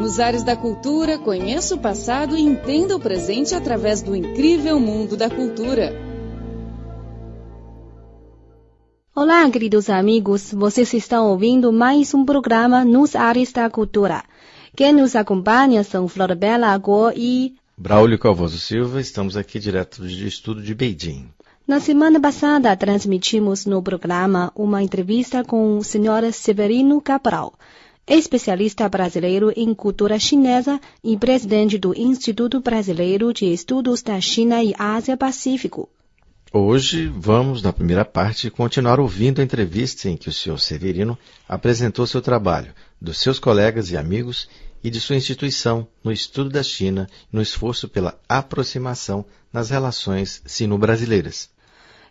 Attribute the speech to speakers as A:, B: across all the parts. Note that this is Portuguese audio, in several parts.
A: Nos ares da cultura, conheça o passado e entenda o presente através do incrível mundo da cultura.
B: Olá, queridos amigos. Vocês estão ouvindo mais um programa Nos Ares da Cultura. Quem nos acompanha são Flor Bela Agor e
C: Braulio Calvoso Silva. Estamos aqui direto do estudo de Beijing.
B: Na semana passada, transmitimos no programa uma entrevista com o Sr. Severino Cabral, especialista brasileiro em cultura chinesa e presidente do Instituto Brasileiro de Estudos da China e Ásia-Pacífico.
C: Hoje vamos, na primeira parte, continuar ouvindo a entrevista em que o Sr. Severino apresentou seu trabalho, dos seus colegas e amigos e de sua instituição no estudo da China no esforço pela aproximação nas relações sino-brasileiras.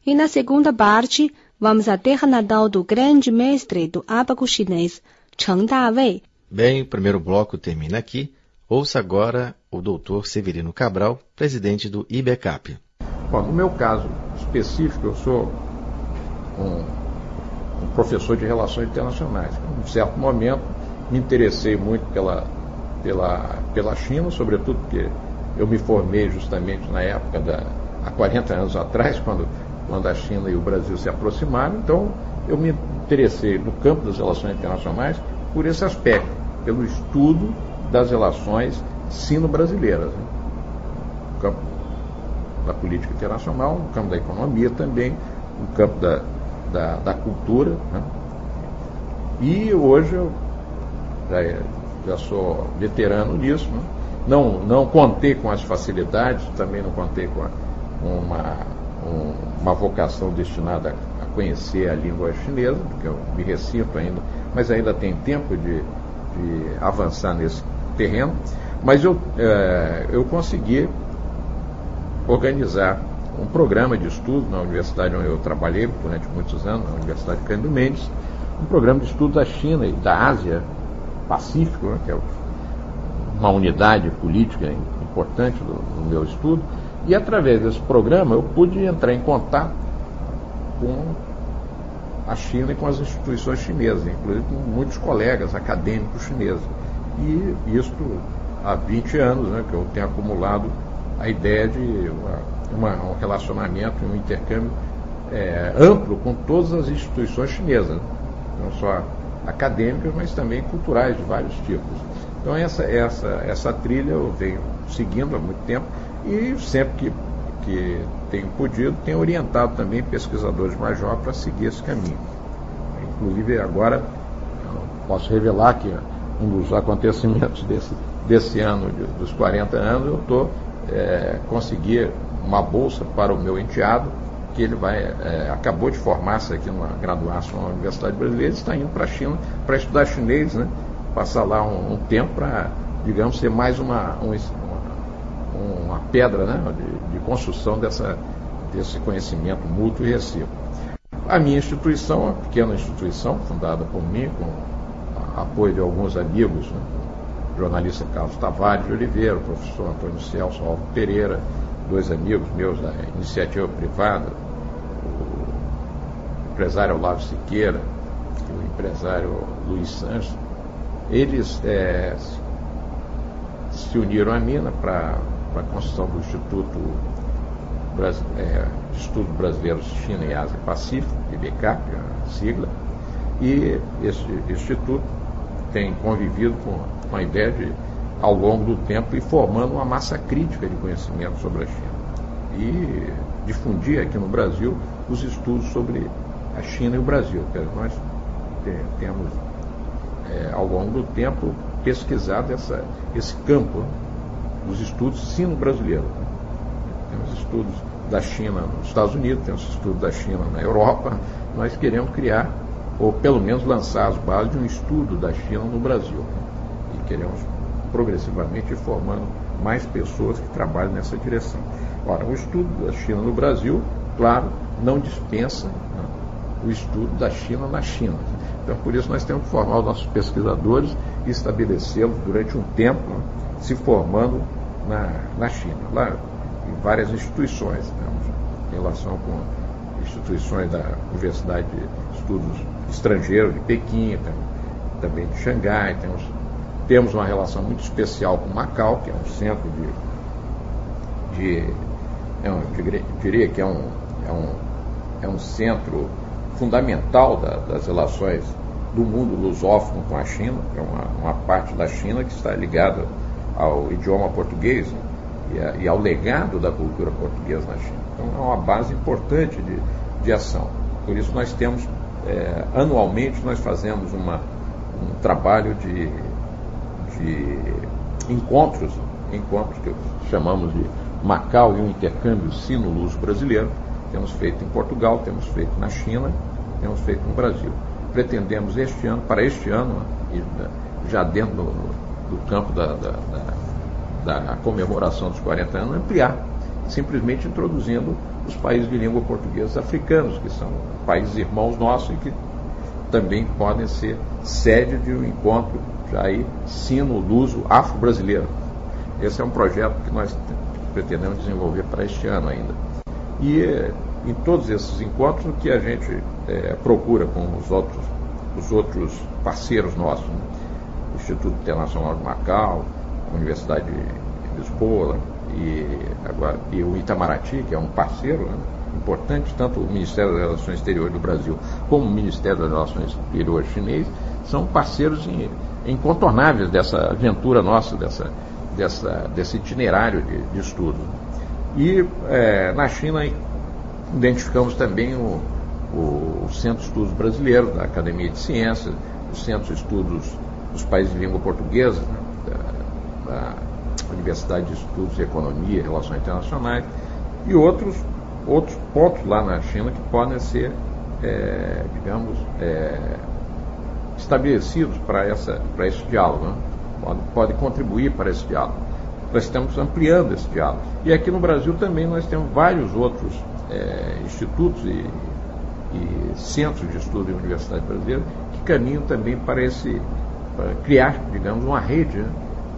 B: E na segunda parte, vamos à terra natal do grande mestre do ábaco chinês, Cheng Dawei.
C: Bem, o primeiro bloco termina aqui. Ouça agora o Dr. Severino Cabral, presidente do IBECAP.
D: Bom, no meu caso específico, eu sou um, um professor de relações internacionais. Em um certo momento, me interessei muito pela, pela, pela China, sobretudo porque eu me formei justamente na época da há 40 anos atrás, quando quando a China e o Brasil se aproximaram. Então, eu me interessei no campo das relações internacionais por esse aspecto, pelo estudo das relações sino-brasileiras. Né? No campo da política internacional, no campo da economia também, no campo da, da, da cultura. Né? E hoje eu já, já sou veterano nisso. Né? Não, não contei com as facilidades, também não contei com uma um, uma vocação destinada a conhecer a língua chinesa, porque eu me recito ainda, mas ainda tem tempo de, de avançar nesse terreno. Mas eu, é, eu consegui organizar um programa de estudo na universidade onde eu trabalhei durante muitos anos, na Universidade Cândido Mendes, um programa de estudo da China e da Ásia Pacífico, né, que é uma unidade política importante do, do meu estudo, e através desse programa eu pude entrar em contato com a China e com as instituições chinesas, inclusive com muitos colegas acadêmicos chineses. E isto há 20 anos né, que eu tenho acumulado a ideia de uma, uma, um relacionamento, um intercâmbio é, amplo com todas as instituições chinesas, não só acadêmicas, mas também culturais de vários tipos. Então essa, essa, essa trilha eu venho seguindo há muito tempo e sempre que, que tenho podido, tenho orientado também pesquisadores mais jovens para seguir esse caminho. Inclusive agora posso revelar que um dos acontecimentos desse, desse ano, de, dos 40 anos, eu estou é, uma bolsa para o meu enteado, que ele vai, é, acabou de formar-se aqui numa graduação na Universidade Brasileira, está indo para a China para estudar chinês, né? passar lá um, um tempo para, digamos, ser mais uma, um, uma pedra né, de, de construção dessa, desse conhecimento mútuo e recíproco. A minha instituição, uma pequena instituição, fundada por mim, com apoio de alguns amigos, né, jornalista Carlos Tavares de Oliveira, o professor Antônio Celso Alvo Pereira, dois amigos meus da iniciativa privada, o empresário Olavo Siqueira e o empresário Luiz Santos, eles é, se uniram a mim para para a construção do Instituto é, de Estudos Brasileiros China e Ásia Pacífico, IBCAP, a sigla, e esse instituto tem convivido com, a ideia de, ao longo do tempo, ir formando uma massa crítica de conhecimento sobre a China. E difundir aqui no Brasil os estudos sobre a China e o Brasil. Nós temos, é, ao longo do tempo, pesquisado essa, esse campo dos estudos sino-brasileiros. Né? Temos estudos da China nos Estados Unidos, temos estudos da China na Europa. Nós queremos criar, ou pelo menos lançar as bases de um estudo da China no Brasil. E queremos progressivamente ir formando mais pessoas que trabalham nessa direção. Ora, o estudo da China no Brasil, claro, não dispensa né, o estudo da China na China. Então, por isso, nós temos que formar os nossos pesquisadores e estabelecê-los durante um tempo, né, se formando na, na China, lá em várias instituições, né, relação com instituições da Universidade de Estudos Estrangeiros de Pequim, também de Xangai, temos temos uma relação muito especial com Macau, que é um centro de. de, é um, diria que é um, é um, é um centro fundamental da, das relações do mundo lusófono com a China, que é uma, uma parte da China que está ligada ao idioma português e, a, e, ao legado da cultura portuguesa na China. Então é uma base importante de, de ação. Por isso nós temos, é, anualmente, nós fazemos uma, um trabalho de, de encontros, encontros que chamamos de Macau e o intercâmbio sino-luso brasileiro. Temos feito em Portugal, temos feito na China, temos feito no Brasil. Pretendemos este ano, para este ano, já dentro do, do campo da, da, da, da comemoração dos 40 anos, ampliar, simplesmente introduzindo os países de língua portuguesa africanos, que são países irmãos nossos e que também podem ser sede de um encontro já aí sino-luso afro-brasileiro. Esse é um projeto que nós pretendemos desenvolver para este ano ainda. E em todos esses encontros o que a gente é, procura com os outros, os outros parceiros nossos, né? Instituto Internacional de Macau, a Universidade de Lisboa e, agora, e o Itamaraty, que é um parceiro né? importante, tanto o Ministério das Relações Exteriores do Brasil como o Ministério das Relações Exteriores chinês, são parceiros incontornáveis dessa aventura nossa, dessa, dessa, desse itinerário de, de estudo. E é, na China identificamos também o, o Centro de Estudos Brasileiro, da Academia de Ciências, o Centro de Estudos dos Países de Língua Portuguesa, né, da, da, Universidade de Estudos de Economia e Relações Internacionais, e outros, outros pontos lá na China que podem ser, é, digamos, é, estabelecidos para, essa, para esse diálogo, né? pode, pode contribuir para esse diálogo. Nós estamos ampliando esse diálogo. E aqui no Brasil também nós temos vários outros é, institutos e, e, centros de estudo e universidade brasileira que caminham também para esse criar, digamos, uma rede, né?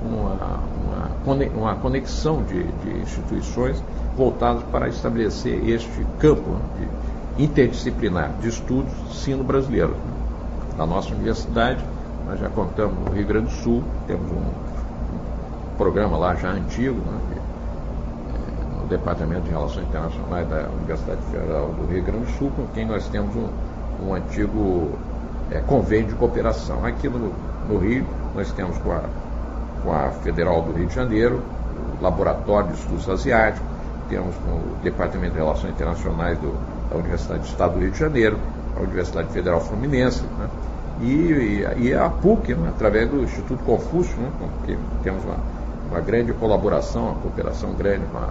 D: uma, uma, conexão de, de, instituições voltadas para estabelecer este campo né? de interdisciplinar de estudos sino-brasileiros. Né? Na nossa universidade, nós já contamos no Rio Grande do Sul, temos um, um programa lá já antigo, né? Departamento de Relações Internacionais da Universidade Federal do Rio Grande do Sul, com quem nós temos um, um antigo é, convênio de cooperação. Aqui no, no, Rio, nós temos com a, com a Federal do Rio de Janeiro, o Laboratório de Estudos Asiáticos, temos com o Departamento de Relações Internacionais do, da Universidade do Estado do Rio de Janeiro, a Universidade Federal Fluminense, né? e, e, e, a PUC, né? através do Instituto Confúcio, né? que temos uma, uma grande colaboração, uma cooperação grande com a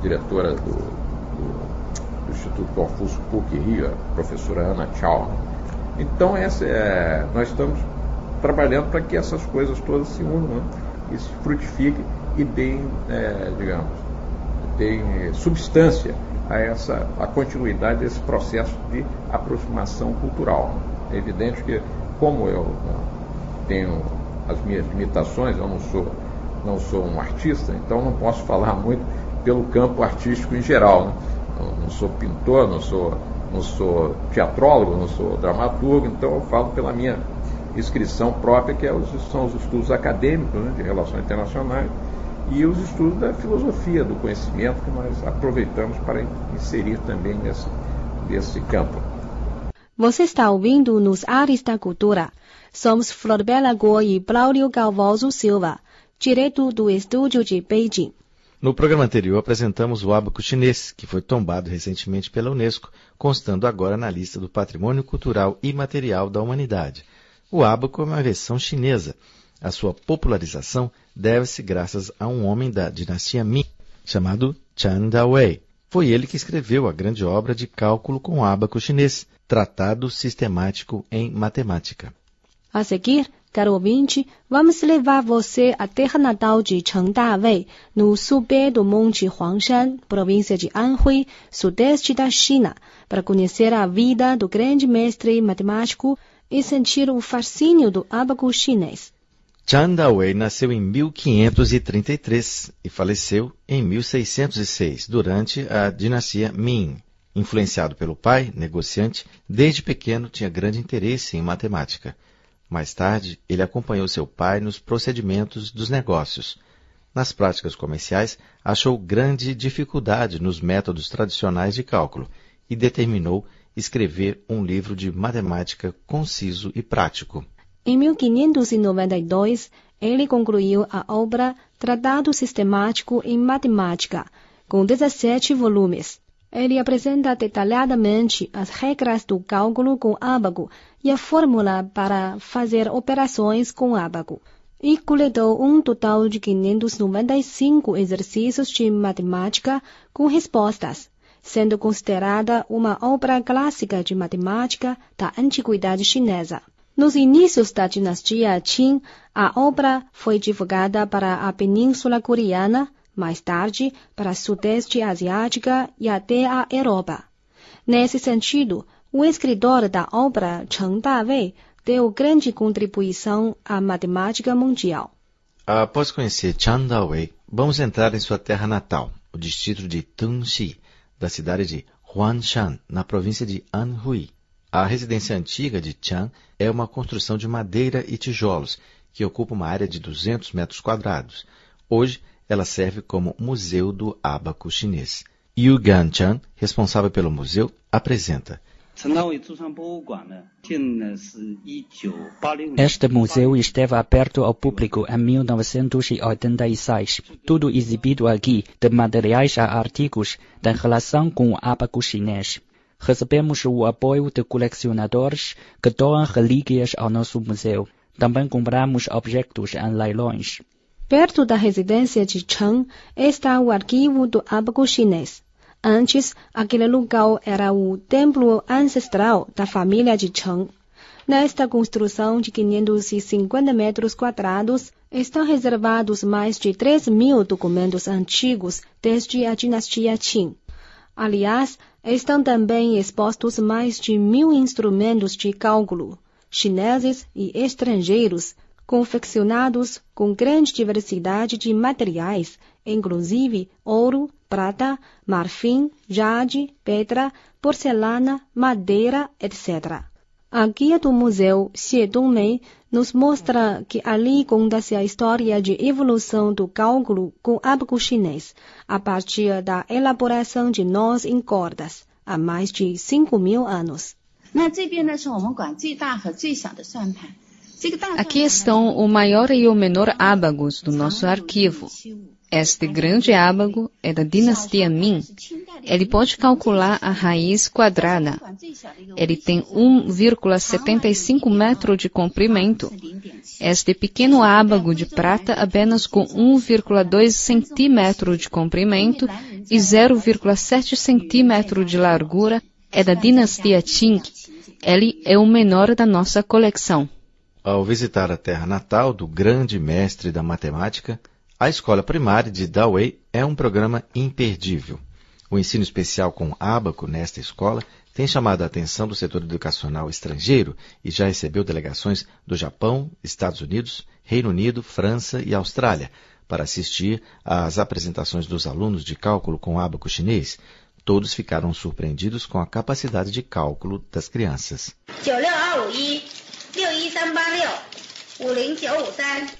D: diretora do, do, do Instituto Confúcio PUC Rio, a professora Ana Tchau. Então, essa é, nós estamos trabalhando para que essas coisas todas se unam né? e se frutifiquem e deem, é, digamos, deem substância a essa a continuidade desse processo de aproximação cultural. É evidente que, como eu né, tenho as minhas limitações, eu não sou, não sou um artista, então não posso falar muito pelo campo artístico em geral. Né? Não, sou pintor, não sou, não sou teatrólogo, não sou dramaturgo, então eu falo pela minha inscrição própria, que é os, são os estudos acadêmicos né, de relações internacionais e os estudos da filosofia do conhecimento que nós aproveitamos para inserir também nesse, nesse campo.
B: Você está ouvindo nos Ares da Cultura. Somos Flor Bela Goa e Braulio Galvoso Silva, direto do estúdio de Beijing.
C: No programa anterior apresentamos o ábaco chinês, que foi tombado recentemente pela Unesco, constando agora na lista do Patrimônio Cultural Imaterial da Humanidade. O ábaco é uma versão chinesa. A sua popularização deve-se graças a um homem da dinastia Ming, chamado Chan Dawei. Foi ele que escreveu a grande obra de cálculo com ábaco chinês, Tratado Sistemático em Matemática.
B: A seguir, Caro ouvinte, vamos levar você à terra natal de Cheng Dawei, no subê do Monte Huangshan, província de Anhui, sudeste da China, para conhecer a vida do grande mestre matemático e sentir o fascínio do ábaco chinês.
C: Chan Dawei nasceu em 1533 e faleceu em 1606, durante a dinastia Ming. Influenciado pelo pai, negociante, desde pequeno tinha grande interesse em matemática. Mais tarde, ele acompanhou seu pai nos procedimentos dos negócios. Nas práticas comerciais, achou grande dificuldade nos métodos tradicionais de cálculo e determinou escrever um livro de matemática conciso e prático.
B: Em 1592, ele concluiu a obra Tratado Sistemático em Matemática, com 17 volumes. Ele apresenta detalhadamente as regras do cálculo com ábaco e a fórmula para fazer operações com ábaco. E coletou um total de 595 exercícios de matemática com respostas, sendo considerada uma obra clássica de matemática da antiguidade chinesa. Nos inícios da dinastia Qing, a obra foi divulgada para a Península Coreana, mais tarde para a Sudeste Asiática e até a Europa. Nesse sentido, o escritor da obra Cheng Dawei deu grande contribuição à matemática mundial.
C: Após conhecer Cheng Dawei, vamos entrar em sua terra natal, o distrito de Tungxi, da cidade de Huanshan, na província de Anhui. A residência antiga de Chang é uma construção de madeira e tijolos que ocupa uma área de 200 metros quadrados. Hoje, ela serve como Museu do Ábaco Chinês. Yu Ganchan, responsável pelo museu, apresenta.
E: Este museu esteve aberto ao público em 1986. Tudo exibido aqui, de materiais a artigos, tem relação com o ábaco chinês. Recebemos o apoio de colecionadores que doam relíquias ao nosso museu. Também compramos objetos em leilões.
B: Perto da residência de Cheng está o arquivo do ábaco chinês. Antes, aquele lugar era o templo ancestral da família de Cheng. Nesta construção de 550 metros quadrados, estão reservados mais de 3 mil documentos antigos desde a dinastia Qing. Aliás, estão também expostos mais de mil instrumentos de cálculo, chineses e estrangeiros, confeccionados com grande diversidade de materiais, inclusive ouro, prata, marfim, jade, pedra, porcelana, madeira, etc. A guia do museu Xie Dongmei nos mostra que ali conta-se a história de evolução do cálculo com ábaco chinês, a partir da elaboração de nós em cordas, há mais de 5 mil anos.
A: Aqui estão o maior e o menor ábagos do nosso arquivo. Este grande ábago é da dinastia Ming. Ele pode calcular a raiz quadrada. Ele tem 1,75 metro de comprimento. Este pequeno ábago de prata apenas com 1,2 centímetro de comprimento e 0,7 centímetro de largura é da dinastia Qing. Ele é o menor da nossa coleção.
C: Ao visitar a terra natal do grande mestre da matemática, a escola primária de Dawei é um programa imperdível. O ensino especial com ábaco nesta escola tem chamado a atenção do setor educacional estrangeiro e já recebeu delegações do Japão, Estados Unidos, Reino Unido, França e Austrália para assistir às apresentações dos alunos de cálculo com ábaco chinês. Todos ficaram surpreendidos com a capacidade de cálculo das crianças.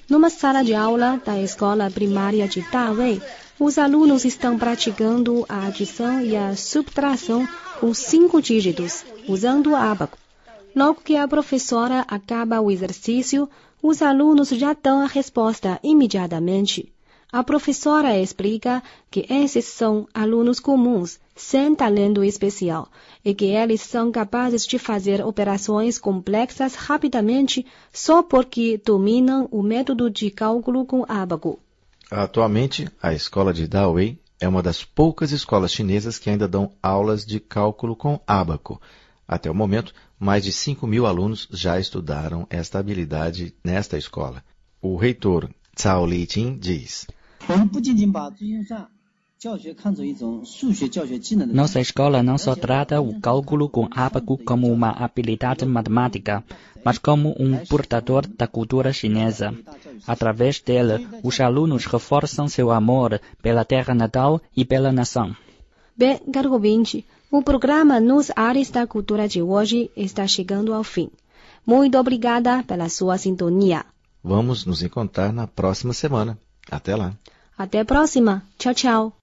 B: Numa sala de aula da escola primária de Dawei, os alunos estão praticando a adição e a subtração com cinco dígitos, usando o ábaco. Logo que a professora acaba o exercício, os alunos já dão a resposta imediatamente. A professora explica que esses são alunos comuns, sem talento especial, e que eles são capazes de fazer operações complexas rapidamente só porque dominam o método de cálculo com ábaco.
C: Atualmente, a escola de Dawei é uma das poucas escolas chinesas que ainda dão aulas de cálculo com ábaco. Até o momento, mais de 5 mil alunos já estudaram esta habilidade nesta escola. O reitor Cao Liqin diz.
E: Nossa escola não só trata o cálculo com ábaco como uma habilidade matemática, mas como um portador da cultura chinesa. Através dele, os alunos reforçam seu amor pela terra natal e pela nação.
B: Bem, caro ouvinte, o programa Nos Ares da Cultura de hoje está chegando ao fim. Muito obrigada pela sua sintonia.
C: Vamos nos encontrar na próxima semana. Até lá.
B: Até a próxima. Tchau, tchau.